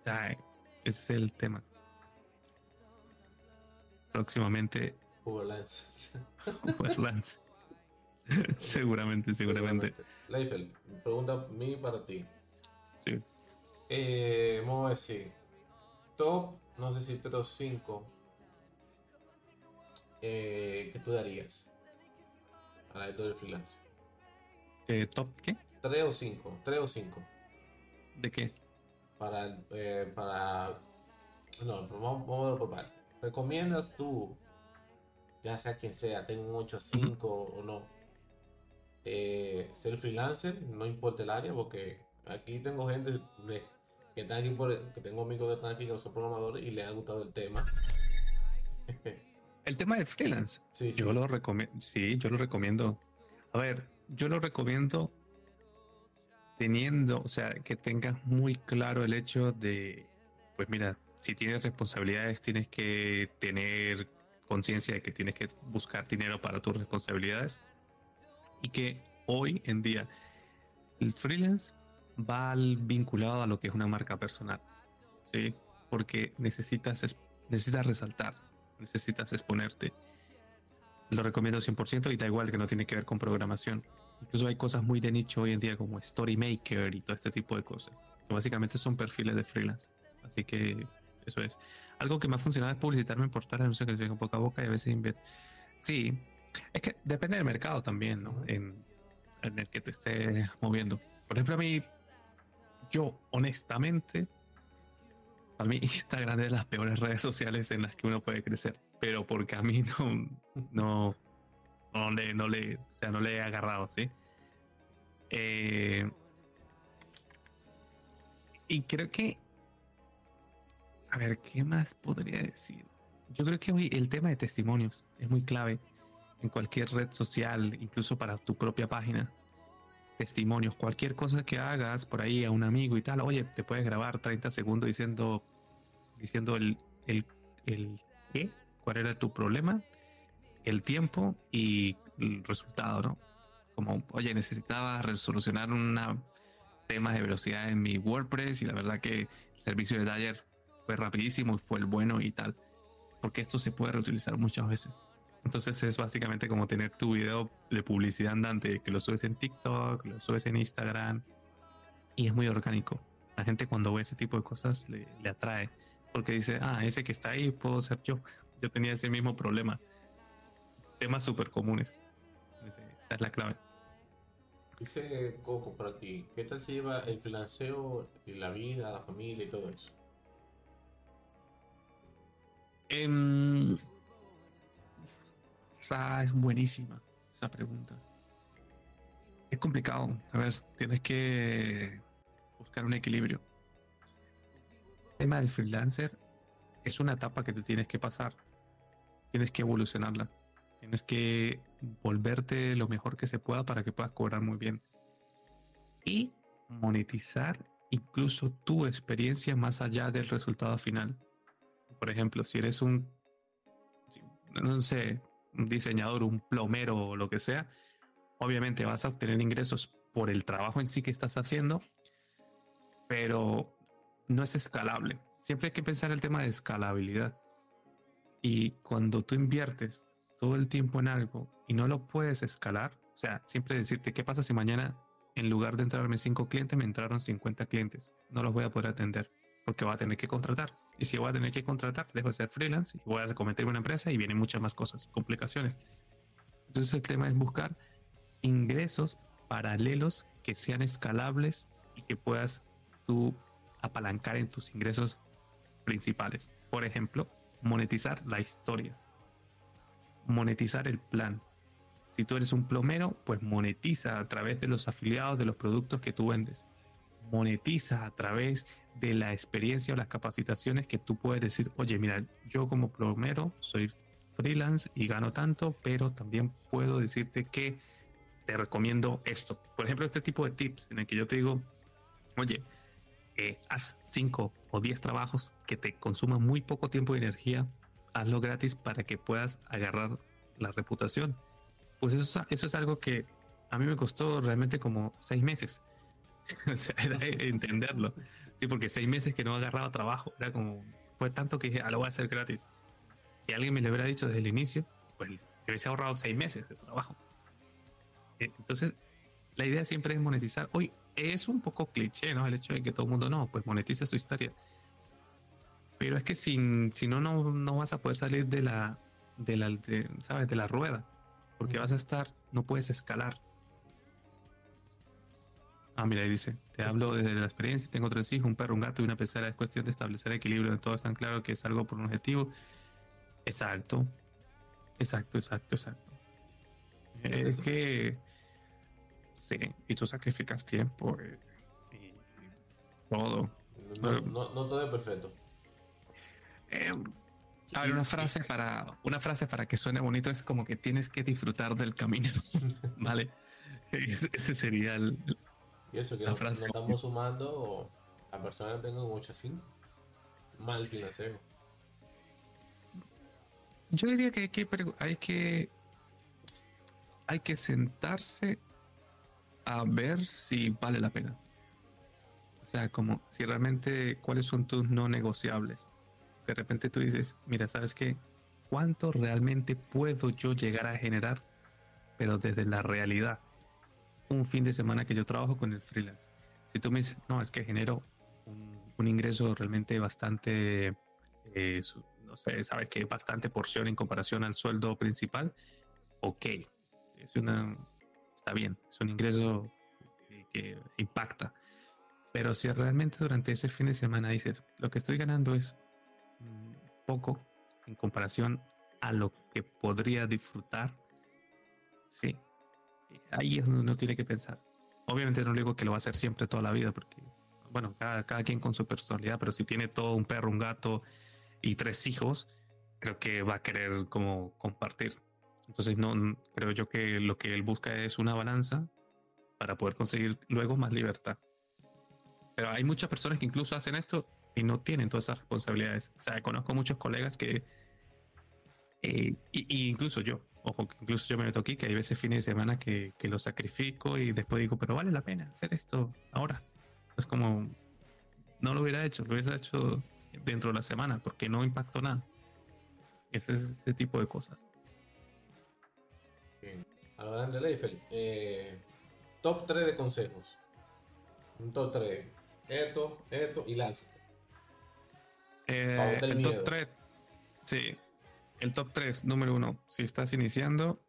O sea, ese es el tema. Próximamente. Overlands. *laughs* Overlands. *laughs* seguramente, seguramente. Leifel, pregunta mí para ti. Sí. Eh, vamos a decir, top, no sé si 3 o 5 eh, que tú darías para esto del freelance. Eh, ¿Top qué? 3 o 5, 3 o 5. ¿De qué? Para, eh, para, no, vamos, vamos a ver por parte. ¿Recomiendas tú, ya sea quien sea, tenga un 8 a 5 o no, eh, ser freelancer, no importa el área, porque aquí tengo gente que están aquí por, que tengo amigos que están aquí que son programadores y les ha gustado el tema. El tema de freelance. Sí, yo lo recomiendo. Sí, yo lo recomiendo. A ver, yo lo recomiendo teniendo, o sea, que tengas muy claro el hecho de, pues mira, si tienes responsabilidades, tienes que tener conciencia de que tienes que buscar dinero para tus responsabilidades y que hoy en día el freelance va vinculado a lo que es una marca personal, ¿sí? Porque necesitas, necesitas resaltar, necesitas exponerte. Lo recomiendo 100% y da igual que no tiene que ver con programación. Incluso hay cosas muy de nicho hoy en día como Story Maker y todo este tipo de cosas, que básicamente son perfiles de freelance. Así que eso es. Algo que me ha funcionado es publicitarme en portales anuncios que llegan boca a boca y a veces invertir. Sí, es que depende del mercado también, ¿no? En, el que te esté moviendo. Por ejemplo, a mí, yo honestamente, a mí *laughs* Instagram es de las peores redes sociales en las que uno puede crecer, pero porque a mí *laughs* no, no, le, no le, o sea, no le he agarrado, ¿sí? Eh, y creo que, a ver, ¿qué más podría decir? Yo creo que hoy el tema de testimonios es muy clave en cualquier red social, incluso para tu propia página. Testimonios, cualquier cosa que hagas por ahí a un amigo y tal, oye, te puedes grabar 30 segundos diciendo, diciendo el, el, el qué, cuál era tu problema, el tiempo y el resultado, ¿no? Como, oye, necesitaba resolucionar un tema de velocidad en mi WordPress y la verdad que el servicio de Dyer fue rapidísimo, fue el bueno y tal. Porque esto se puede reutilizar muchas veces. Entonces es básicamente como tener tu video de publicidad andante, que lo subes en TikTok, lo subes en Instagram, y es muy orgánico. La gente cuando ve ese tipo de cosas le, atrae, porque dice, ah, ese que está ahí puedo ser yo. *laughs* Yo tenía ese mismo problema. Temas súper comunes. Esa es la clave. Dice Coco por aquí, ¿qué tal se lleva el financiero y la vida, la familia y todo eso? Es buenísima esa pregunta. Es complicado. A ver, tienes que buscar un equilibrio. El tema del freelancer es una etapa que te tienes que pasar. Tienes que evolucionarla. Tienes que volverte lo mejor que se pueda para que puedas cobrar muy bien. Y monetizar incluso tu experiencia más allá del resultado final. Por ejemplo, si eres un, no sé, un diseñador, un plomero o lo que sea, obviamente vas a obtener ingresos por el trabajo en sí que estás haciendo, pero no es escalable. Siempre hay que pensar el tema de escalabilidad. Y cuando tú inviertes todo el tiempo en algo y no lo puedes escalar, o sea, siempre decirte, ¿qué pasa si mañana en lugar de entrarme 5 clientes me entraron 50 clientes? No los voy a poder atender porque va a tener que contratar. Y si voy a tener que contratar, dejo de ser freelance y voy a cometer una empresa y vienen muchas más cosas, complicaciones. Entonces el tema es buscar ingresos paralelos que sean escalables y que puedas tú apalancar en tus ingresos principales. Por ejemplo, monetizar la historia, monetizar el plan. Si tú eres un plomero, pues monetiza a través de los afiliados de los productos que tú vendes. Monetiza a través de la experiencia o las capacitaciones que tú puedes decir, oye, mira, yo como plomero soy freelance y gano tanto, pero también puedo decirte que te recomiendo esto. Por ejemplo, este tipo de tips en el que yo te digo, oye, eh, haz 5 o 10 trabajos que te consuman muy poco tiempo y energía, hazlo gratis para que puedas agarrar la reputación. Pues eso, eso es algo que a mí me costó realmente como 6 meses. *laughs* o sea, era entenderlo. Sí, porque 6 meses que no agarraba trabajo, era como, fue tanto que dije, ah, lo voy a hacer gratis. Si alguien me lo hubiera dicho desde el inicio, pues me hubiese ahorrado 6 meses de trabajo. Eh, entonces, la idea siempre es monetizar. Hoy es un poco cliché, ¿no? El hecho de que todo el mundo no, pues monetiza su historia. Pero es que sin, si no, no, vas a poder salir de la, de la, ¿sabes? De la rueda. Porque vas a estar, no puedes escalar. Ah, mira, ahí dice, te hablo desde la experiencia, tengo tres hijos, un perro, un gato y una pecera. Es cuestión de establecer equilibrio en todo. Es tan claro que es algo por un objetivo. Exacto. Exacto, exacto, exacto. Es que Sí, y tú sacrificas tiempo y, todo. No, no, todo es perfecto. Eh, a ver, una frase para una frase para que suene bonito es como que tienes que disfrutar del camino, *laughs* ¿vale? *laughs* Ese, sería el, y eso que la. No estamos sumando a personas que tengan 8 5 mal financiero. Yo diría que hay que hay que hay que sentarse a ver si vale la pena. O sea, como si realmente cuáles son tus no negociables. De repente tú dices, mira, ¿sabes qué? ¿Cuánto realmente puedo yo llegar a generar? Pero desde la realidad. Un fin de semana que yo trabajo con el freelance. Si tú me dices, no, es que genero un, ingreso realmente bastante, eh, no sé, sabes que bastante porción en comparación al sueldo principal, ok. Es una, está bien, es un ingreso que, impacta. Pero si realmente durante ese fin de semana dices, lo que estoy ganando es mm, poco en comparación a lo que podría disfrutar, sí, ahí es donde uno tiene que pensar. Obviamente no digo que lo va a hacer siempre toda la vida, porque, bueno, cada, quien con su personalidad, pero si tiene todo un perro, un gato y tres hijos, creo que va a querer como compartir. Entonces, no creo yo que lo que él busca es una balanza para poder conseguir luego más libertad. Pero hay muchas personas que incluso hacen esto y no tienen todas esas responsabilidades. O sea, conozco muchos colegas que, eh, incluso yo, ojo, que incluso yo me meto aquí, que hay veces fines de semana que, que lo sacrifico y después digo, pero vale la pena hacer esto ahora. Es como, no lo hubiera hecho, lo hubiera hecho dentro de la semana porque no impactó nada. Ese es ese tipo de cosas. Hablando de Leifel, eh, top 3 de consejos. Un top 3. Esto, esto y lánzate. Eh, el top 3. Sí. El top 3, número 1. Si estás iniciando,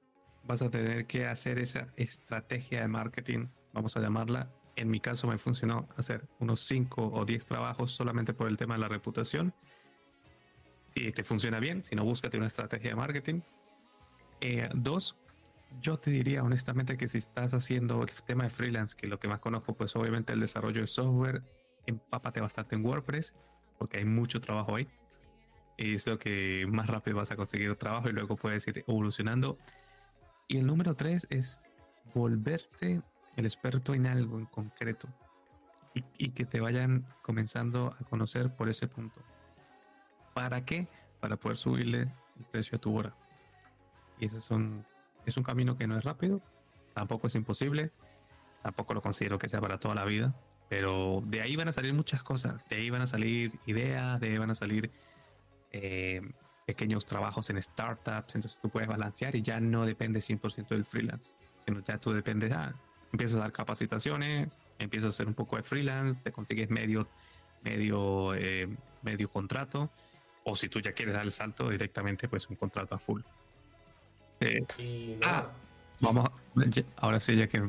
vas a tener que hacer esa estrategia de marketing, vamos a llamarla. En mi caso me funcionó hacer unos 5 o 10 trabajos solamente por el tema de la reputación. Si te funciona bien, si no, búscate una estrategia de marketing. Eh, dos, yo te diría honestamente que si estás haciendo el tema de freelance, que lo que más conozco, pues obviamente el desarrollo de software, empápate bastante en WordPress, porque hay mucho trabajo ahí. Es lo que más rápido vas a conseguir trabajo y luego puedes ir evolucionando. Y el número tres es volverte el experto en algo en concreto y, que te vayan comenzando a conocer por ese punto. ¿Para qué? Para poder subirle el precio a tu hora. Y esos son es un camino que no es rápido, tampoco es imposible, tampoco lo considero que sea para toda la vida, pero de ahí van a salir muchas cosas, de ahí van a salir ideas, de ahí van a salir eh, pequeños trabajos en startups, entonces tú puedes balancear y ya no depende 100% del freelance, sino ya tú dependes, ah, empiezas a dar capacitaciones, empiezas a hacer un poco de freelance, te consigues medio, medio, eh, medio contrato, o si tú ya quieres dar el salto directamente, pues un contrato a full. Eh, ah, vamos, ahora sí, ya que.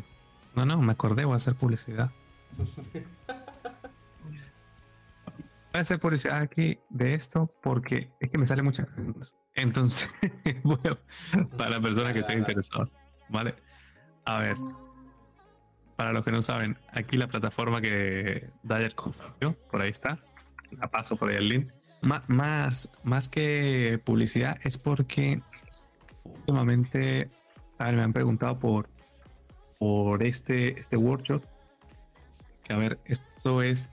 No, no, me acordé, voy a hacer publicidad. *laughs* voy a hacer publicidad aquí de esto porque es que me sale muchas Entonces, *laughs* voy para personas que estén interesadas, ¿vale? A ver, para los que no saben, aquí la plataforma que Dyer compartió, por ahí está, la paso por ahí el link. más, más que publicidad es porque últimamente, a ver, me han preguntado por, por este, este workshop. A ver, esto es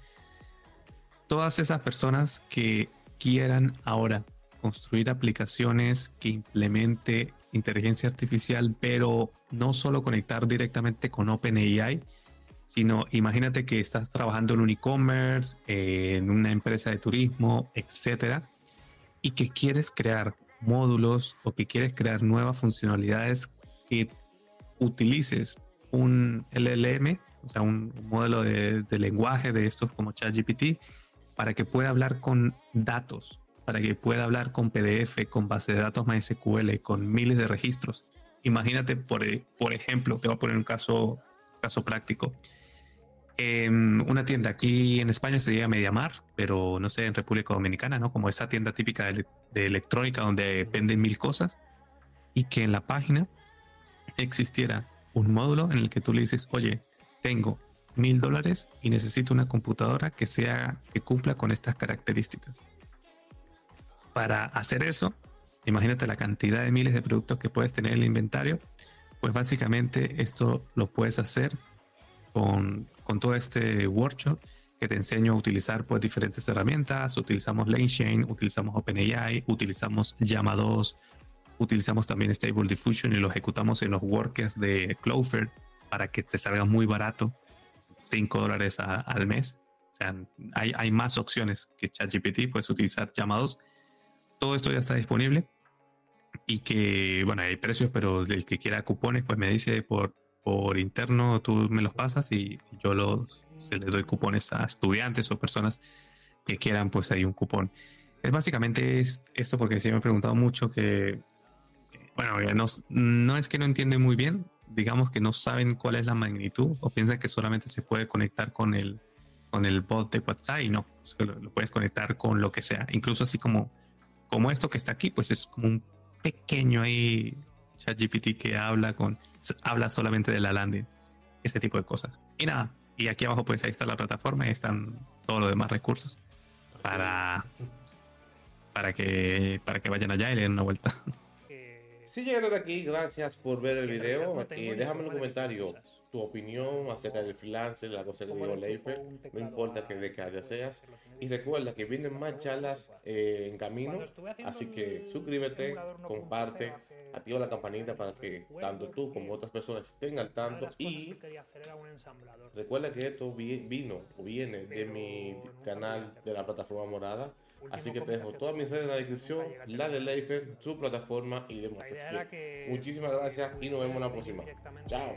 todas esas personas que quieran ahora construir aplicaciones que implemente inteligencia artificial, pero no solo conectar directamente con OpenAI, sino imagínate que estás trabajando en un e-commerce, en una empresa de turismo, etcétera, y que quieres crear módulos o que quieres crear nuevas funcionalidades que utilices un LLM, o sea, un modelo de, de lenguaje de estos como ChatGPT, para que pueda hablar con datos, para que pueda hablar con PDF, con base de datos MySQL, con miles de registros. Imagínate, por, por ejemplo, te voy a poner un caso, caso práctico. En una tienda aquí en España se llama Mediamar, pero no sé, en República Dominicana, ¿no? Como esa tienda típica de, de electrónica donde venden mil cosas y que en la página existiera un módulo en el que tú le dices, oye, tengo mil dólares y necesito una computadora que sea que cumpla con estas características. Para hacer eso, imagínate la cantidad de miles de productos que puedes tener en el inventario, pues básicamente esto lo puedes hacer con, con todo este workshop que te enseño a utilizar pues diferentes herramientas, utilizamos LangChain, utilizamos OpenAI, utilizamos Llama 2, utilizamos también Stable Diffusion y lo ejecutamos en los workers de Clover para que te salga muy barato 5 dólares al mes. O sea, hay, hay más opciones que ChatGPT, puedes utilizar llamados. Todo esto ya está disponible y que, bueno, hay precios, pero el que quiera cupones, pues me dice por, por interno, tú me los pasas y yo los, se les doy cupones a estudiantes o personas que quieran, pues hay un cupón. Es básicamente esto porque sí me he preguntado mucho que, bueno, no, no es que no entiende muy bien, digamos que no saben cuál es la magnitud o piensan que solamente se puede conectar con el, con el bot de WhatsApp y no, lo, puedes conectar con lo que sea. Incluso así como, como esto que está aquí, pues es como un pequeño ahí ChatGPT que habla con habla solamente de la landing, ese tipo de cosas. Y nada, y aquí abajo pues ahí está la plataforma y están todos los demás recursos para, para, que, para que vayan allá y le den una vuelta. *laughs* Si llegaste aquí, gracias por ver el video. y déjame en un comentario tu opinión acerca del freelancer, la cosa que digo Leifer. No importa que de qué área seas. Y recuerda que vienen más charlas eh, en camino. Así que suscríbete, comparte, activa la campanita para que tanto tú como otras personas estén al tanto. Y recuerda que esto vino o viene de mi canal de la plataforma morada. Así que te dejo todas mis redes en la descripción, la de Leifer, su plataforma y demás. Muchísimas gracias y nos vemos en la próxima. Chao.